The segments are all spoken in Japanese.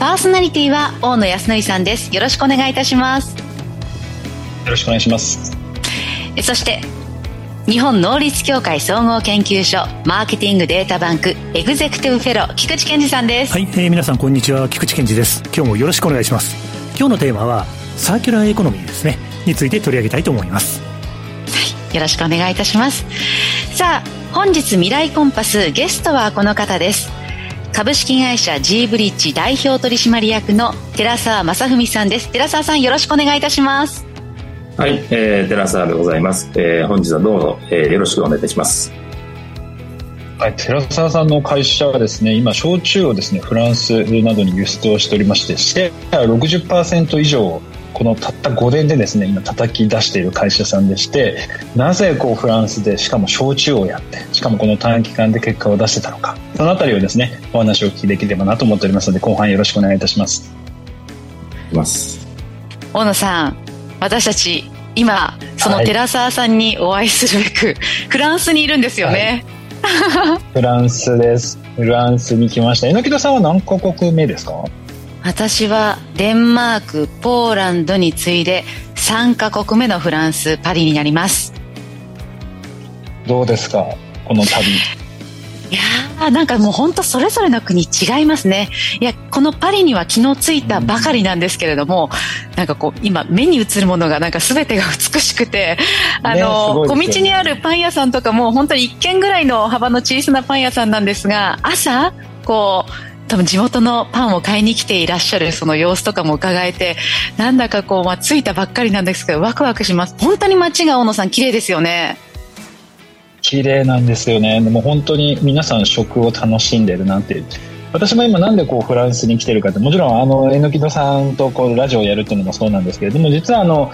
パーソナリティは大野康則さんです。よろしくお願いいたします。よろしくお願いします。そして日本能率協会総合研究所マーケティングデータバンクエグゼクティブフェロー菊池健二さんです。はい、えー、皆さんこんにちは。菊池健二です。今日もよろしくお願いします。今日のテーマはサーキュラーエコノミーですね。について取り上げたいと思います。はいよろしくお願いいたします。さあ本日未来コンパスゲストはこの方です株式会社 G ブリッジ代表取締役の寺澤正文さんです寺澤さんよろしくお願いいたしますはい、えー、寺澤でございます。えー、本日はどうぞ、えー、よろしくお願いいたします。はい、寺澤さんの会社はですね、今、焼酎をですね、フランスなどに輸出をしておりまして、シェア60%以上、このたった5年でですね、今叩き出している会社さんでして、なぜこうフランスで、しかも焼酎をやって、しかもこの短期間で結果を出してたのか、そのあたりをですね、お話をお聞きできればなと思っておりますので、後半よろしくお願いいたします。ます。大野さん、私たち今その寺澤さんにお会いするべく、はい、フランスにいるんですよね、はい、フランスです。フランスに来ました。榎田さんは何カ国目ですか？私はデンマークポーランドに次いで3カ国目のフランスパリになります。どうですか？この旅。いやなんかもう本当それぞれの国違いますね。いや、このパリには昨日着いたばかりなんですけれども、なんかこう、今目に映るものがなんか全てが美しくて、あの、ね、小道にあるパン屋さんとかも本当に1軒ぐらいの幅の小さなパン屋さんなんですが、朝、こう、多分地元のパンを買いに来ていらっしゃるその様子とかも伺えて、なんだかこう、まあ、着いたばっかりなんですけど、ワクワクします。本当に街が大野さん綺麗ですよね。綺麗なんですよねでも本当に皆さん食を楽しんでるなって私も今なんでこうフランスに来てるかってもちろんあの榎戸さんとこうラジオをやるっていうのもそうなんですけれども実はあの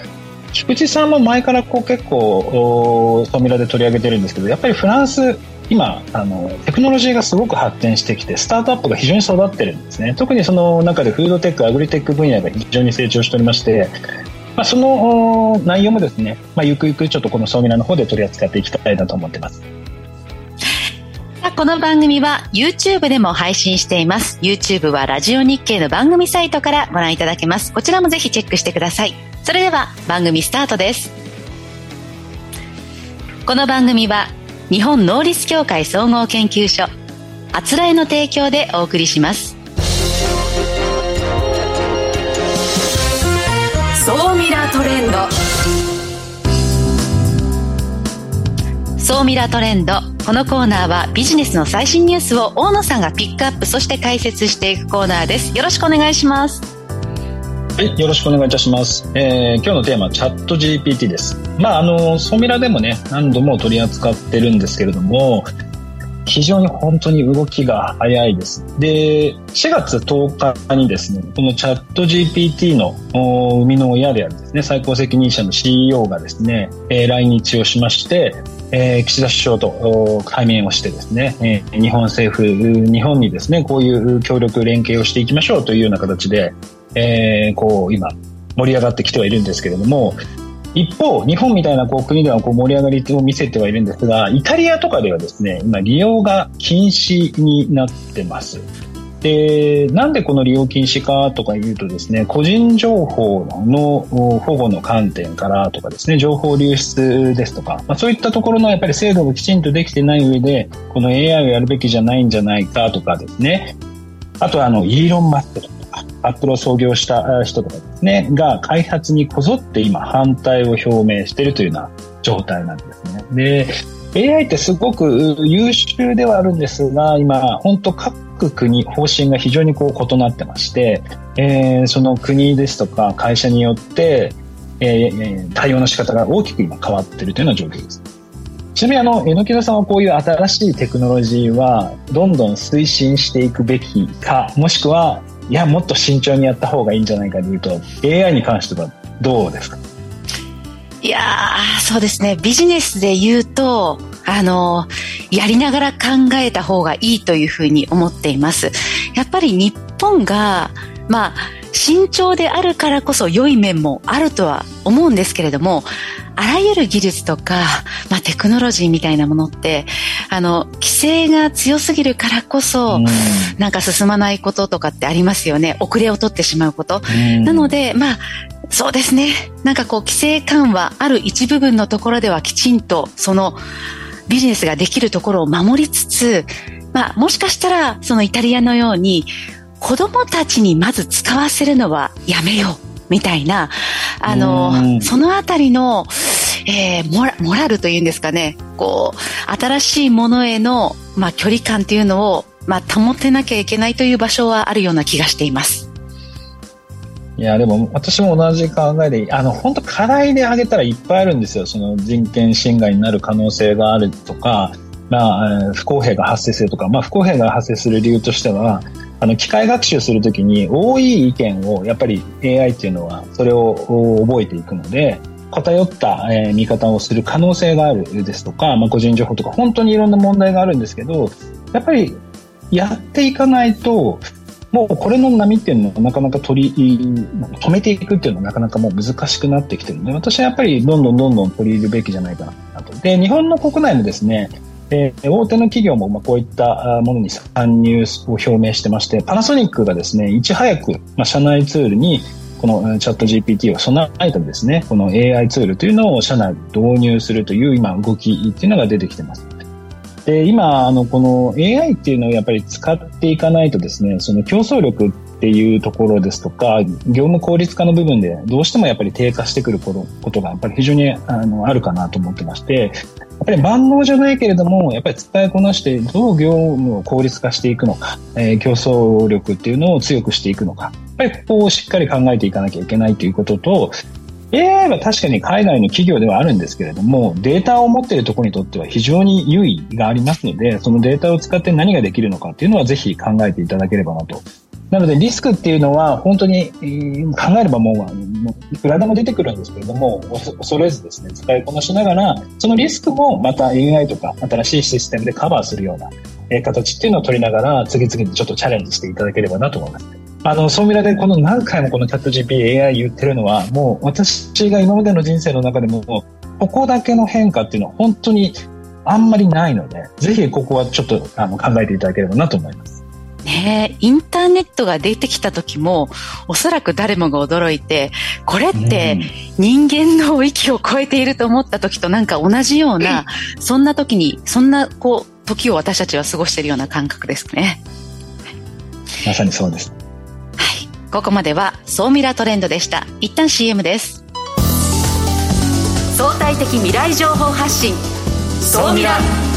菊池さんも前からこう結構ソミラで取り上げてるんですけどやっぱりフランス今あのテクノロジーがすごく発展してきてスタートアップが非常に育ってるんですね特にその中でフードテックアグリテック分野が非常に成長しておりましてまあ、その内容もですね、まあ、ゆくゆくちょっとこのソーミラの方で取り扱っていきたいなと思ってます。この番組は YouTube でも配信しています。YouTube はラジオ日経の番組サイトからご覧いただけます。こちらもぜひチェックしてください。それでは番組スタートです。この番組は日本能率協会総合研究所あつらえの提供でお送りします。総ミラトレンド。総ミラトレンドこのコーナーはビジネスの最新ニュースを大野さんがピックアップそして解説していくコーナーです。よろしくお願いしますはい、よろしくお願いいたします。えー、今日のテーマ、チャット GPT です。まあ、あの、ソミラでもね、何度も取り扱ってるんですけれども、非常に本当に動きが早いです。で、4月10日にですね、このチャット GPT の生みの親であるですね、最高責任者の CEO がですね、えー、来日をしまして、えー、岸田首相と対面をしてですね、えー、日本政府、日本にですね、こういう協力連携をしていきましょうというような形で、えー、こう今盛り上がってきてはいるんですけれども、一方、日本みたいなこう国ではこう盛り上がりを見せてはいるんですが、イタリアとかではですね、今利用が禁止になってます。で、なんでこの利用禁止かとか言うとですね、個人情報の保護の観点からとかですね、情報流出ですとか、まあ、そういったところのやっぱり制度がきちんとできてない上で、この AI をやるべきじゃないんじゃないかとかですね、あとはあの、イーロン・マスクとかアップルを創業した人とかですね、が開発にこぞって今反対を表明しているというような状態なんですね。で、AI ってすごく優秀ではあるんですが、今、本当各国方針が非常にこう異なってまして、えー、その国ですとか会社によって、えー、対応の仕方が大きく今変わっているというような状況です。ちなみにあの、榎田さんはこういう新しいテクノロジーはどんどん推進していくべきか、もしくはいや、もっと慎重にやった方がいいんじゃないかというと、AI に関してはどうですか？いやー、そうですね。ビジネスで言うと、あの、やりながら考えた方がいいというふうに思っています。やっぱり日本が、まあ、慎重であるからこそ良い面もあるとは思うんですけれども、あらゆる技術とか、まあ、テクノロジーみたいなものって、あの、規制が強すぎるからこそ、なんか進まないこととかってありますよね。遅れを取ってしまうこと。なので、まあ、そうですね。なんかこう、規制緩和ある一部分のところではきちんと、その、ビジネスができるところを守りつつ、まあ、もしかしたら、そのイタリアのように、子供たちにまず使わせるのはやめよう。みたいな、あの、そのあたりの、えー、モラモラルというんですかね、こう、新しいものへの、まあ、距離感っていうのを、まあ、保てなきゃいけないという場所はあるような気がしています。いや、でも私も同じ考えで、あの、本当課題で挙げたらいっぱいあるんですよ。その人権侵害になる可能性があるとか、まあ、不公平が発生するとか、まあ、不公平が発生する理由としては、あの、機械学習するときに多い意見を、やっぱり AI っていうのはそれを覚えていくので、偏った、見方をする可能性があるですとか、まあ、個人情報とか本当にいろんな問題があるんですけど、やっぱりやっていかないと、もうこれの波っていうのをなかなか取り、止めていくっていうのはなかなかもう難しくなってきてるので、私はやっぱりどんどんどんどん取り入れるべきじゃないかなと。で、日本の国内もですね、えー、大手の企業もまあこういったものに参入を表明してまして、パナソニックがですね、いち早く、まあ、社内ツールにこのチャット GPT を備えたですね、この AI ツールというのを社内で導入するという今動きっていうのが出てきてます。で、今、あの、この AI っていうのをやっぱり使っていかないとですね、その競争力っていうところですとか、業務効率化の部分でどうしてもやっぱり低下してくることがやっぱり非常にあのあるかなと思ってまして、やっぱり万能じゃないけれども、やっぱり使いこなしてどう業務を効率化していくのか、えー、競争力っていうのを強くしていくのか、やっぱりここをしっかり考えていかなきゃいけないということと、AI は確かに海外の企業ではあるんですけれども、データを持っているところにとっては非常に優位がありますので、そのデータを使って何ができるのかっていうのはぜひ考えていただければなとなのでリスクっていうのは本当に、考えればもういくらでも出てくるんですけれども恐れずですね使いこなしながらそのリスクもまた AI とか新しいシステムでカバーするような形っていうのを取りながら次々にちょっとチャレンジしていただければなと思います。あの、そうみらでこの何回もこのチャット GP AI 言ってるのはもう私が今までの人生の中でもここだけの変化っていうのは本当にあんまりないのでぜひここはちょっとあの考えていただければなと思います。ねインターネットが出てきた時も、おそらく誰もが驚いて、これって人間の域を超えていると思った時となんか同じような、そんな時に、そんなこう、時を私たちは過ごしているような感覚ですね。まさにそうです。はい。ここまでは、総ミラトレンドでした。一旦 CM です。相対的未来情報発信。総ミラ。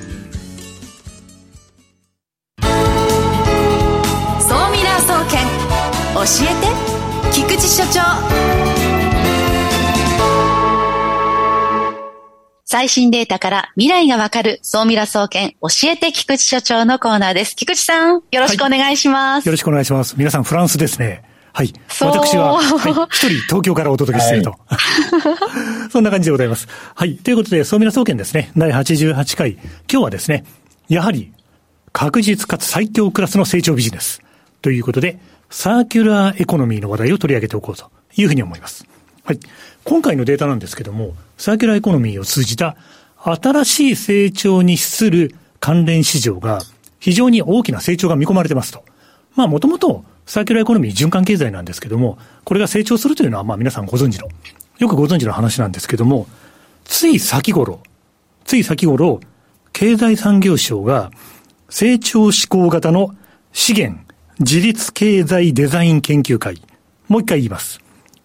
最新データから未来がわかる総ミラ総研教えて菊池所長のコーナーです。菊池さん、よろしくお願いします。はい、よろしくお願いします。皆さんフランスですね。はい。私は、はい、一人東京からお届けしていると。はい、そんな感じでございます。はい。ということで、総ミラ総研ですね。第88回。今日はですね、やはり、確実かつ最強クラスの成長ビジネス。ということで、サーキュラーエコノミーの話題を取り上げておこうというふうに思います。はい。今回のデータなんですけども、サーキュラーエコノミーを通じた新しい成長に資する関連市場が非常に大きな成長が見込まれてますと。まあもともとサーキュラーエコノミー循環経済なんですけども、これが成長するというのはまあ皆さんご存知の、よくご存知の話なんですけども、つい先頃、つい先頃、経済産業省が成長志向型の資源自立経済デザイン研究会。もう一回言います。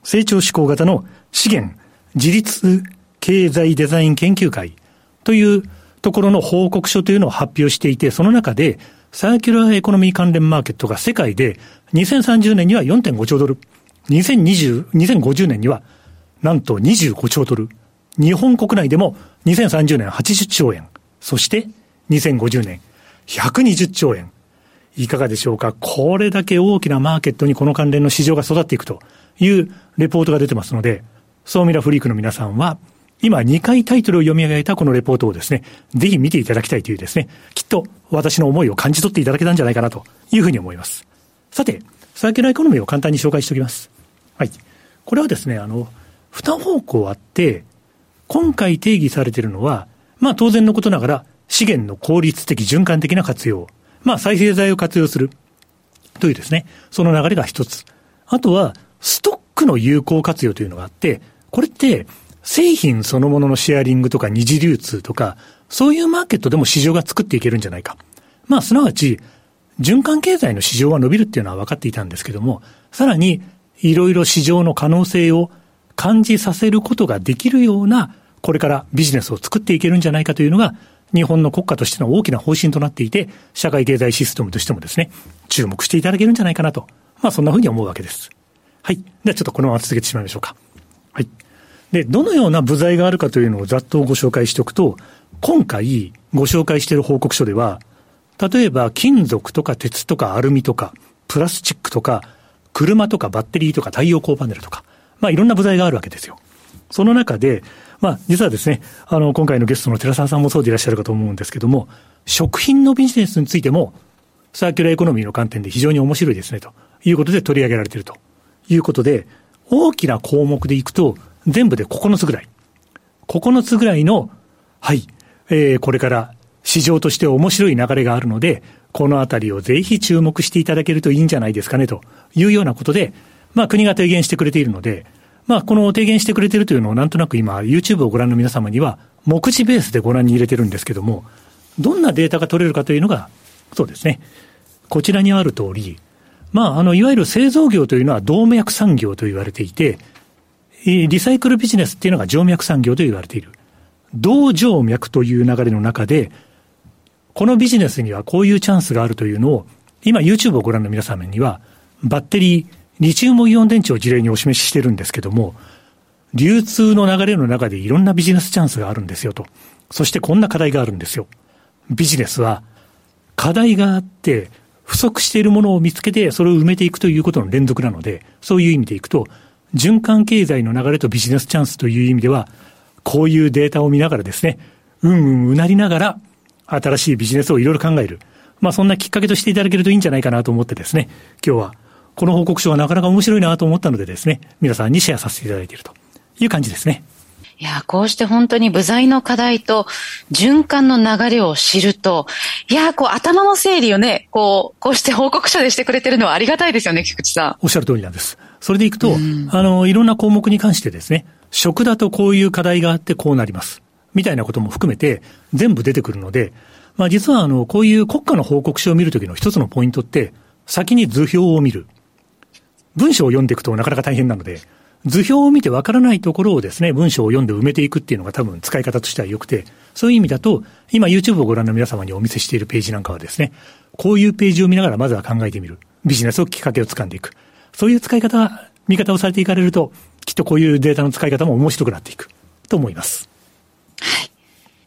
成長志向型の資源自立経済デザイン研究会というところの報告書というのを発表していて、その中でサーキュラーエコノミー関連マーケットが世界で2030年には4.5兆ドル、2020、2050年にはなんと25兆ドル、日本国内でも2030年80兆円、そして2050年120兆円。いかがでしょうか？これだけ大きなマーケットにこの関連の市場が育っていくというレポートが出てますので、ソーミラフリークの皆さんは、今2回タイトルを読み上げたこのレポートをですね、ぜひ見ていただきたいというですね、きっと私の思いを感じ取っていただけたんじゃないかなというふうに思います。さて、サーキュラーエコノミーを簡単に紹介しておきます。はい。これはですね、あの、二方向あって、今回定義されているのは、まあ当然のことながら、資源の効率的循環的な活用。まあ再生材を活用する。というですね、その流れが一つ。あとは、ストックの有効活用というのがあって、これって、製品そのもののシェアリングとか二次流通とか、そういうマーケットでも市場が作っていけるんじゃないか。まあ、すなわち、循環経済の市場は伸びるっていうのは分かっていたんですけども、さらに、いろいろ市場の可能性を感じさせることができるような、これからビジネスを作っていけるんじゃないかというのが、日本の国家としての大きな方針となっていて、社会経済システムとしてもですね、注目していただけるんじゃないかなと。まあそんなふうに思うわけです。はい。ではちょっとこのまま続けてしまいましょうか。はい。で、どのような部材があるかというのをざっとご紹介しておくと、今回ご紹介している報告書では、例えば金属とか鉄とかアルミとか、プラスチックとか、車とかバッテリーとか太陽光パネルとか、まあいろんな部材があるわけですよ。その中で、まあ実はですね、あの今回のゲストの寺澤さんもそうでいらっしゃるかと思うんですけども、食品のビジネスについても、サーキュラーエコノミーの観点で非常に面白いですね、ということで取り上げられているということで、大きな項目でいくと、全部で9つぐらい。9つぐらいの、はい、えー、これから市場として面白い流れがあるので、このあたりをぜひ注目していただけるといいんじゃないですかね、というようなことで、まあ国が提言してくれているので、まあこの提言してくれているというのをなんとなく今 YouTube をご覧の皆様には目次ベースでご覧に入れてるんですけども、どんなデータが取れるかというのが、そうですね。こちらにある通り、まああの、いわゆる製造業というのは動脈産業と言われていて、リサイクルビジネスっていうのが静脈産業と言われている。動静脈という流れの中で、このビジネスにはこういうチャンスがあるというのを、今 YouTube をご覧の皆様には、バッテリー、リチウムイオン電池を事例にお示ししてるんですけども、流通の流れの中でいろんなビジネスチャンスがあるんですよと。そしてこんな課題があるんですよ。ビジネスは、課題があって、不足しているものを見つけて、それを埋めていくということの連続なので、そういう意味でいくと、循環経済の流れとビジネスチャンスという意味では、こういうデータを見ながらですね、うんうんうなりながら、新しいビジネスをいろいろ考える。まあそんなきっかけとしていただけるといいんじゃないかなと思ってですね、今日はこの報告書はなかなか面白いなと思ったのでですね、皆さんにシェアさせていただいているという感じですね。いや、こうして本当に部材の課題と循環の流れを知ると、いや、こう頭の整理をね、こう、こうして報告書でしてくれてるのはありがたいですよね、菊池さん。おっしゃる通りなんです。それでいくと、あの、いろんな項目に関してですね、食だとこういう課題があってこうなります。みたいなことも含めて全部出てくるので、まあ実はあの、こういう国家の報告書を見るときの一つのポイントって、先に図表を見る。文章を読んでいくとなかなか大変なので、図表を見てわからないところをですね、文章を読んで埋めていくっていうのが多分使い方としては良くて、そういう意味だと、今 YouTube をご覧の皆様にお見せしているページなんかはですね、こういうページを見ながらまずは考えてみる。ビジネスをきっかけをつかんでいく。そういう使い方、見方をされていかれると、きっとこういうデータの使い方も面白くなっていくと思います。はい。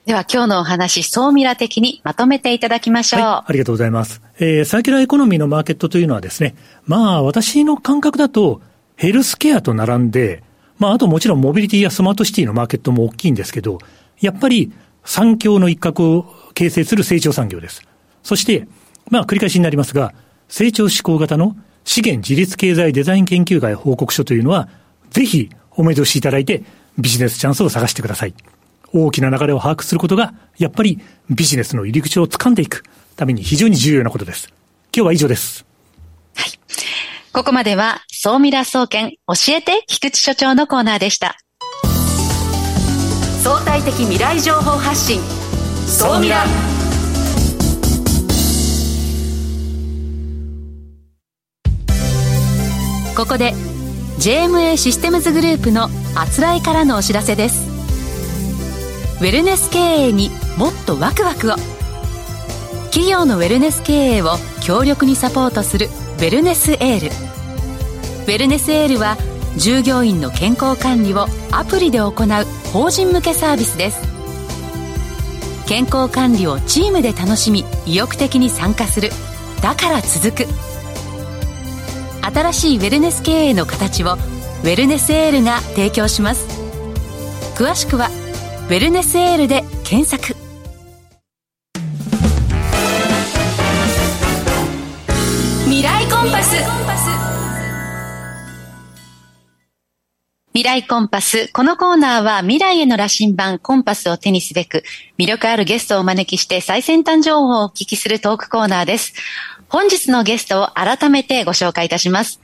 では今日のお話、総ミラ的にまとめていただきましょう。はい、ありがとうございます。えー、サーキュラーエコノミーのマーケットというのはですね、まあ私の感覚だと、ヘルスケアと並んで、まああともちろんモビリティやスマートシティのマーケットも大きいんですけど、やっぱり産業の一角を形成する成長産業です。そして、まあ繰り返しになりますが、成長志向型の資源自律経済デザイン研究会報告書というのは、ぜひお目通しいただいてビジネスチャンスを探してください。大きな流れを把握することが、やっぱりビジネスの入り口を掴んでいくために非常に重要なことです。今日は以上です。はい。ここまでは、総ミラ総研教えて菊池所長のコーナーでした。相対的未来情報発信。総ミラここで JMA システムズグループのあつらいからのお知らせです。ウェルネス経営にもっとワクワクを。企業のウェルネス経営を強力にサポートするウェルネスエール。ウェルネスエールは従業員の健康管理をアプリで行う法人向けサービスです。健康管理をチームで楽しみ意欲的に参加する。だから続く。新しいウェルネス経営の形をウェルネスエールが提供します。詳しくは「ウェルネスエール」で検索。未来コンパス。このコーナーは未来への羅針盤コンパスを手にすべく魅力あるゲストをお招きして最先端情報をお聞きするトークコーナーです。本日のゲストを改めてご紹介いたします。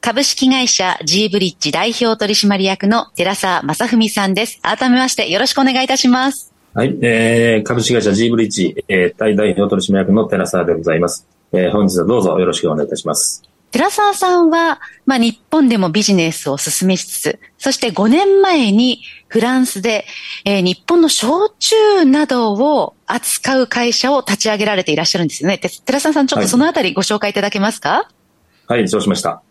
株式会社 G ブリッジ代表取締役の寺澤正文さんです。改めましてよろしくお願いいたします。はい、えー、株式会社 G ブリッジ、えー、大代表取締役の寺澤でございます。えー、本日はどうぞよろしくお願いいたします。寺澤さんは、まあ、日本でもビジネスを進めしつつ、そして5年前にフランスで、えー日本の焼酎などを扱う会社を立ち上げられていらっしゃるんですよね。で寺澤さん、ちょっとそのあたりご紹介いただけますか、はい、そうしました。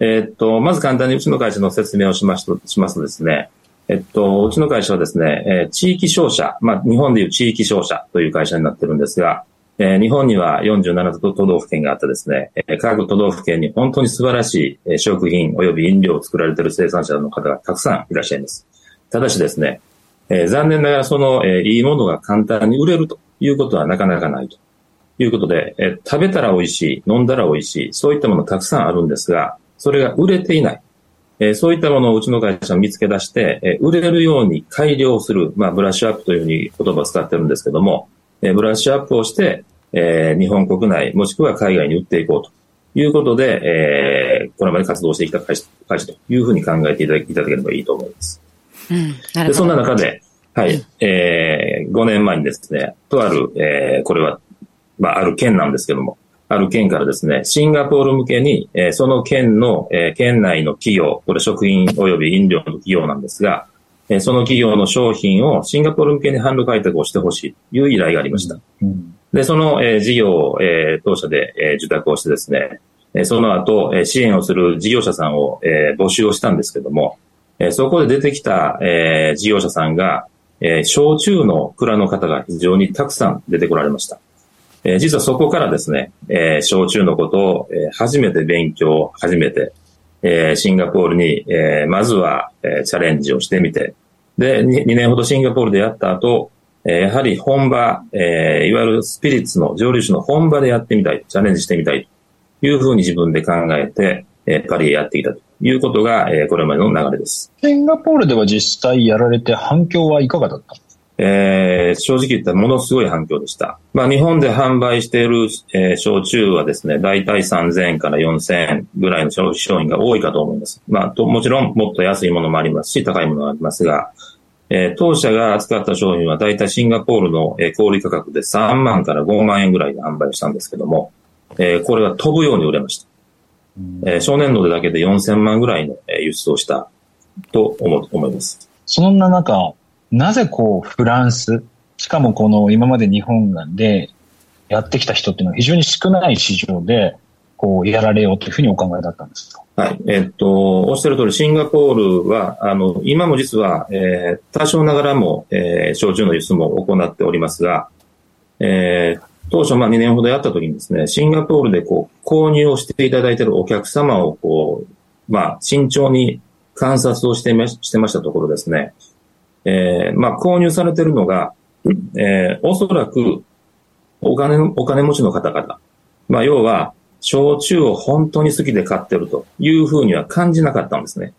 えーっと、まず簡単にうちの会社の説明をしますとしますとですね、えっと、うちの会社はですね、えー地域商社、まあ、日本でいう地域商社という会社になってるんですが、えー日本には47都道府県があってですね、えー各都道府県に本当に素晴らしいえ食品及び飲料を作られている生産者の方がたくさんいらっしゃいます。ただしですね、えー残念ながらその、えいいものが簡単に売れるということはなかなかないということで、え食べたら美味しい、飲んだら美味しい、そういったものたくさんあるんですが、それが売れていない。えそういったものをうちの会社は見つけ出して、え売れるように改良する、まあ、ブラッシュアップというふうに言葉を使ってるんですけども、えーブラッシュアップをして、えー日本国内、もしくは海外に売っていこうということで、えーこれまで活動してきた会社会社というふうに考えていただいただければいいと思います。うん、で、そん。な中で、はい、えー、5年前にですね、とある、えー、これは、まあ、ある県なんですけども、ある県からですね、シンガポール向けに、えーその県の、えー県内の企業、これ食品及び飲料の企業なんですが、えーその企業の商品をシンガポール向けに販路開拓をしてほしいという依頼がありました。うんで、その、えー事業を、えー当社で、えー受託をしてですね、えーその後、えー支援をする事業者さんを、えー募集をしたんですけども、えーそこで出てきた、えー事業者さんが、えー焼酎の蔵の方が非常にたくさん出てこられました。えー実はそこからですね、えー焼酎のことを、えー初めて勉強、初めて、えーシンガポールに、えーまずは、えーチャレンジをしてみて、で、2, 年ほどシンガポールでやった後、えーやはり本場、えーいわゆるスピリッツの蒸留酒の本場でやってみたい、チャレンジしてみたいというふうに自分で考えて、えーパリへやってきたということが、えーこれまでの流れです。シンガポールでは実際やられて反響はいかがだったえー正直言ったらものすごい反響でした。まあ日本で販売している、えー焼酎はですね、大体3000円から4000円ぐらいの消費商品が多いかと思います。まあともちろんもっと安いものもありますし、高いものもありますが、えー当社が扱った商品は大体シンガポールの、えー小売価格で3万から5万円ぐらいで販売をしたんですけども、えーこれが飛ぶように売れました。えー少年度でだけで4000万ぐらいのえー輸出をしたと思思います。そんな中、なぜこう、フランス、しかもこの今まで日本でやってきた人っていうのは非常に少ない市場で、こう、やられようというふうにお考えだったんですか？はい。えっと、おっしゃる通り、シンガポールは、あの、今も実は、えー多少ながらも、えー焼酎の輸出も行っておりますが、えー当初、まあ2年ほどやった時にですね、シンガポールでこう、購入をしていただいているお客様をこう、まあ、慎重に観察をしてましてましたところですね、えーまあ、購入されてるのが、えーおそらく、お金、お金持ちの方々、まあ、要は、焼酎を本当に好きで買ってるというふうには感じなかったんですね。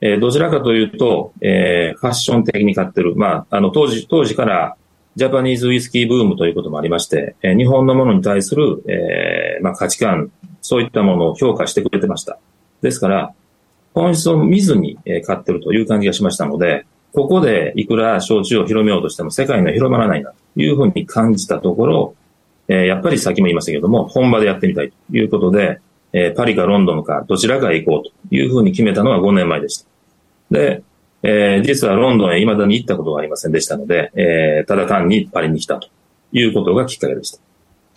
えーどちらかというと、えーファッション的に買ってる。まあ、あの、当時、当時から、ジャパニーズウイスキーブームということもありまして、えー日本のものに対する、えーまあ、価値観、そういったものを評価してくれてました。ですから、本質を見ずに、買ってるという感じがしましたので、ここでいくら焼酎を広めようとしても世界には広まらないなというふうに感じたところ、え、やっぱりさっきも言いましたけども、本場でやってみたいということで、え、パリかロンドンかどちらかへ行こうというふうに決めたのは5年前でした。で、えー、実はロンドンへ未だに行ったことがありませんでしたので、えー、ただ単にパリに来たということがきっかけでした。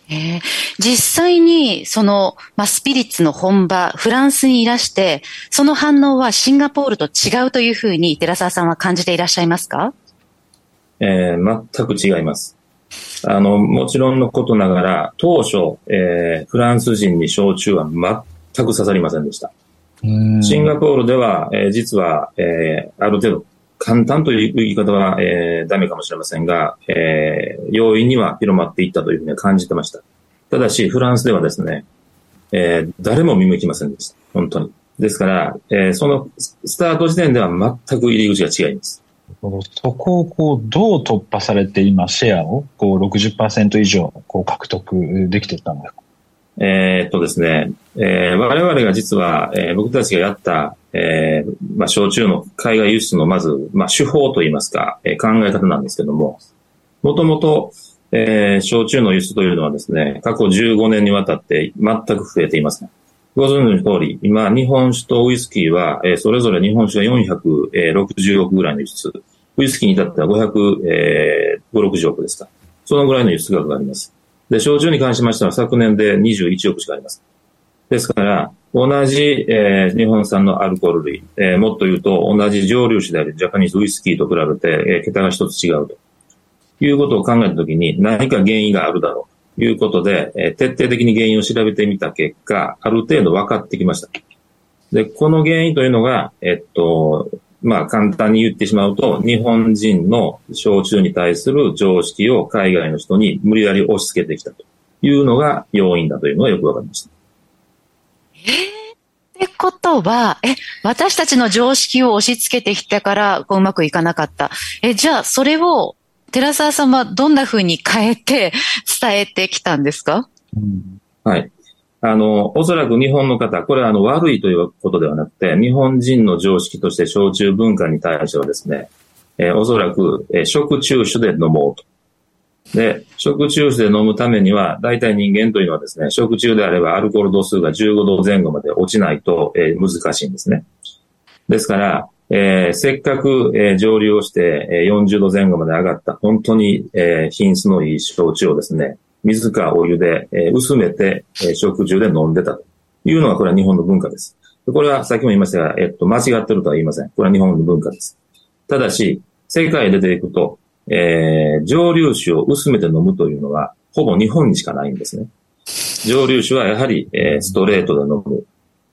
えー、実際に、その、まあ、スピリッツの本場、フランスにいらして、その反応はシンガポールと違うというふうに、寺澤さんは感じていらっしゃいますか？えー、全く違います。あの、もちろんのことながら、当初、えー、フランス人に焼酎は全く刺さりませんでした。シンガポールでは、えー、実は、えー、ある程度簡単という言い方は、えー、ダメかもしれませんが、えー、容易には広まっていったというふうに感じてました。ただし、フランスではですね、えー、誰も見向きませんでした。本当に。ですから、えー、そのスタート時点では全く入り口が違います。そこをこうどう突破されて今シェアをこう60%以上こう獲得できていったんですか？えー、っとですね、えー、我々が実は、えー、僕たちがやった、えー、まあ、焼酎の海外輸出のまず、まあ、手法といいますか、えー、考え方なんですけども、もともと、えー、焼酎の輸出というのはですね、過去15年にわたって全く増えていません。ご存知の通り、今、日本酒とウイスキーは、えー、それぞれ日本酒が460億ぐらいの輸出。ウイスキーに至っては500、えー、560億ですか。そのぐらいの輸出額があります。で、焼酎に関しましては昨年で21億しかあります。ですから、同じ、えー、日本産のアルコール類、えー、もっと言うと同じ蒸留酒であるジャパニーズウイスキーと比べて、えー、桁が一つ違うということを考えたときに何か原因があるだろうということで、えー、徹底的に原因を調べてみた結果、ある程度分かってきました。で、この原因というのが、えっと、まあ簡単に言ってしまうと、日本人の焼酎に対する常識を海外の人に無理やり押し付けてきたというのが要因だというのがよくわかりました。えー、ってことは、え、私たちの常識を押し付けてきたからこううまくいかなかった。え、じゃあそれを寺澤さんはどんなふうに変えて伝えてきたんですか、うん、はい。あの、おそらく日本の方、これはあの悪いということではなくて、日本人の常識として焼酎文化に対してはですね、えー、おそらく、えー、食中酒で飲もうと。で、食中酒で飲むためには、大体人間というのはですね、食中であればアルコール度数が15度前後まで落ちないと、えー、難しいんですね。ですから、えー、せっかく、えー、蒸留をして、えー、40度前後まで上がった、本当に、えー、品質のいい焼酎をですね、水かお湯で、え、薄めて、え、食中で飲んでたというのが、これは日本の文化です。これはさっきも言いましたが、えっと、間違ってるとは言いません。これは日本の文化です。ただし、世界へ出ていくと、えー、蒸留酒を薄めて飲むというのは、ほぼ日本にしかないんですね。蒸留酒はやはり、えー、ストレートで飲む。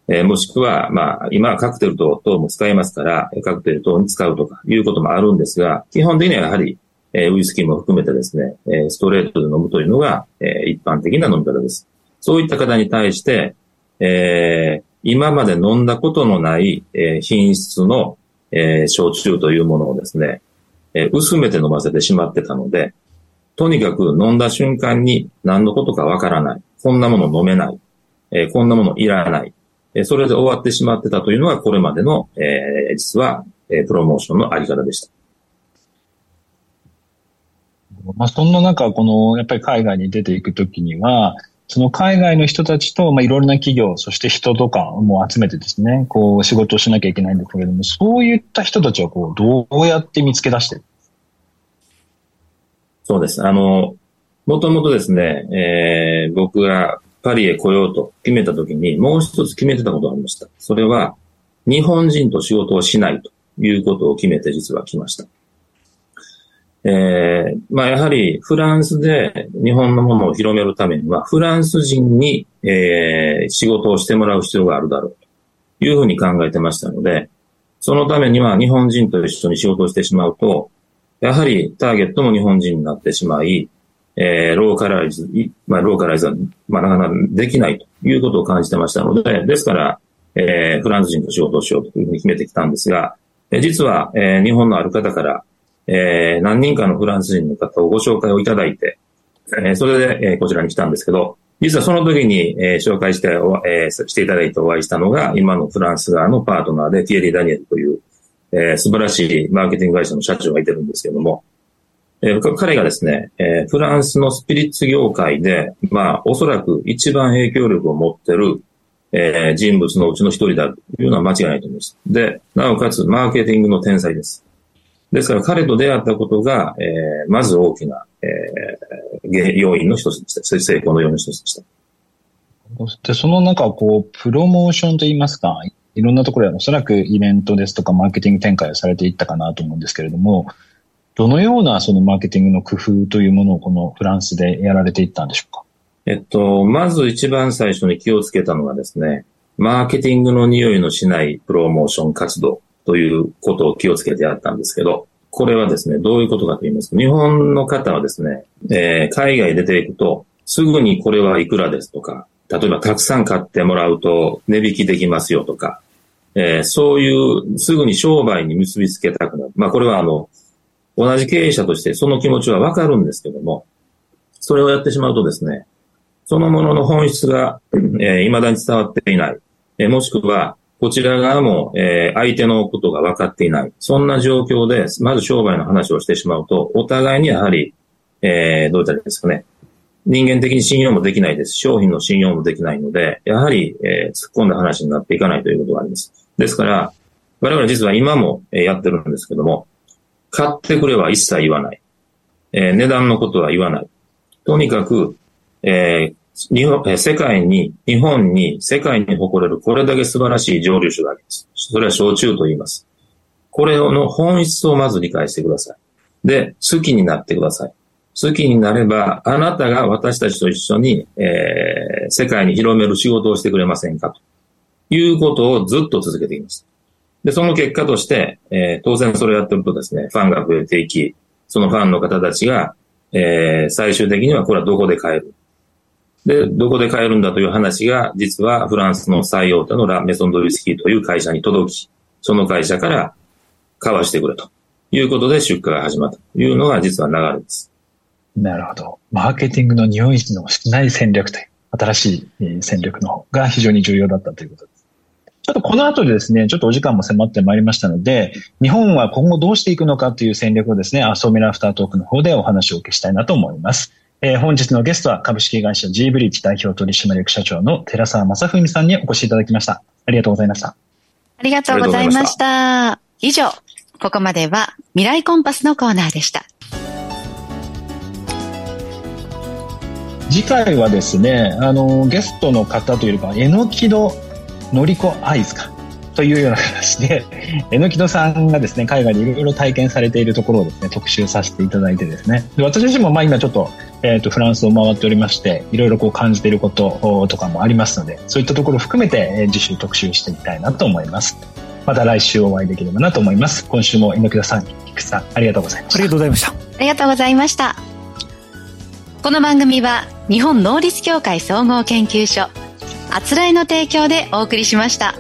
えー、もしくは、まあ、今はカクテル等も使えますから、カクテル等に使うとかいうこともあるんですが、基本的にはやはり、えー、ウイスキーも含めてですね、えー、ストレートで飲むというのが、えー、一般的な飲み方です。そういった方に対して、えー、今まで飲んだことのない、えー、品質の、えー、焼酎というものをですね、えー、薄めて飲ませてしまってたので、とにかく飲んだ瞬間に何のことかわからない。こんなもの飲めない。えー、こんなものいらない。えー、それで終わってしまってたというのがこれまでの、えー、実は、えー、プロモーションのあり方でした。まあ、そんな中、この、やっぱり海外に出ていくときには、その海外の人たちと、まあ、いろいろな企業、そして人とかも集めてですね、こう、仕事をしなきゃいけないんですけれども、そういった人たちは、こう、どうやって見つけ出してる？そうです。あの、もともとですね、えー、僕がパリへ来ようと決めたときに、もう一つ決めてたことがありました。それは、日本人と仕事をしないということを決めて実は来ました。えー、まあやはりフランスで日本のものを広めるためには、フランス人に、えー、仕事をしてもらう必要があるだろうというふうに考えてましたので、そのためには日本人と一緒に仕事をしてしまうと、やはりターゲットも日本人になってしまい、えー、ローカライズ、まあ、ローカライズは、まあ、なかなかできないということを感じてましたので、ですから、えー、フランス人と仕事をしようというふうに決めてきたんですが、え実は、えー、日本のある方から、えー、何人かのフランス人の方をご紹介をいただいて、えー、それで、えー、こちらに来たんですけど、実はその時に、えー、紹介して、えー、していただいてお会いしたのが、今のフランス側のパートナーで、ティエリー・ダニエルという、えー、素晴らしいマーケティング会社の社長がいてるんですけども、えー、彼がですね、えー、フランスのスピリッツ業界で、まあ、おそらく一番影響力を持ってる、えー、人物のうちの一人だというのは間違いないと思います。で、なおかつ、マーケティングの天才です。ですから、彼と出会ったことが、えー、まず大きな、えー、要因の一つでした。成功の要因の一つでした。で、その中、こう、プロモーションといいますか、いろんなところでおそらくイベントですとかマーケティング展開をされていったかなと思うんですけれども、どのようなそのマーケティングの工夫というものをこのフランスでやられていったんでしょうか？えっと、まず一番最初に気をつけたのがですね、マーケティングの匂いのしないプロモーション活動ということを気をつけてやったんですけど、これはですね、どういうことかと言いますと、日本の方はですね、えー、海外出ていくと、すぐにこれはいくらですとか、例えばたくさん買ってもらうと値引きできますよとか、えー、そういうすぐに商売に結びつけたくなる。まあこれはあの、同じ経営者としてその気持ちはわかるんですけども、それをやってしまうとですね、そのものの本質が、えー、未だに伝わっていない。えー、もしくは、こちら側も、えー、相手のことが分かっていない。そんな状況で、まず商売の話をしてしまうと、お互いにやはり、えー、どういったらいいですかね。人間的に信用もできないです。商品の信用もできないので、やはり、えー、突っ込んだ話になっていかないということがあります。ですから、我々実は今も、えー、やってるんですけども、買ってくれは一切言わない。えー、値段のことは言わない。とにかく、えー、日本、世界に、日本に、世界に誇れるこれだけ素晴らしい蒸留酒があります。それは焼酎と言います。これの本質をまず理解してください。で、好きになってください。好きになれば、あなたが私たちと一緒に、えー、世界に広める仕事をしてくれませんか？ということをずっと続けています。で、その結果として、えー、当然それをやってるとですね、ファンが増えていき、そのファンの方たちが、えー、最終的にはこれはどこで買える？で、どこで買えるんだという話が、実はフランスの最大手のラ・メソンドウイスキーという会社に届き、その会社から買わしてくれということで出荷が始まったというのが実は流れです。なるほど。マーケティングの匂いのしない戦略という、新しい戦略の方が非常に重要だったということです。ちょっとこの後でですね、ちょっとお時間も迫ってまいりましたので、日本は今後どうしていくのかという戦略をですね、アソミラアフタートークの方でお話をお受けしたいなと思います。えー、本日のゲストは株式会社 G ブリッジ代表取締役社長の寺澤正文さんにお越しいただきました。ありがとうございました。ありがとうございました。以上、ここまでは未来コンパスのコーナーでした。次回はですね、あの、ゲストの方というか、えのきどのりこアイズか。というような形で、えのきのさんがですね、海外でいろいろ体験されているところをですね、特集させていただいてですね、で私自身もまあ今ちょっと、えっ、ー、と、フランスを回っておりまして、いろいろこう感じていることとかもありますので、そういったところを含めて、えー、次週特集していきたいなと思います。また来週お会いできればなと思います。今週も猪木さん、菊池さん、ありがとうございました。ありがとうございました。ありがとうございました。この番組は、日本能力協会総合研究所、あつらいの提供でお送りしました。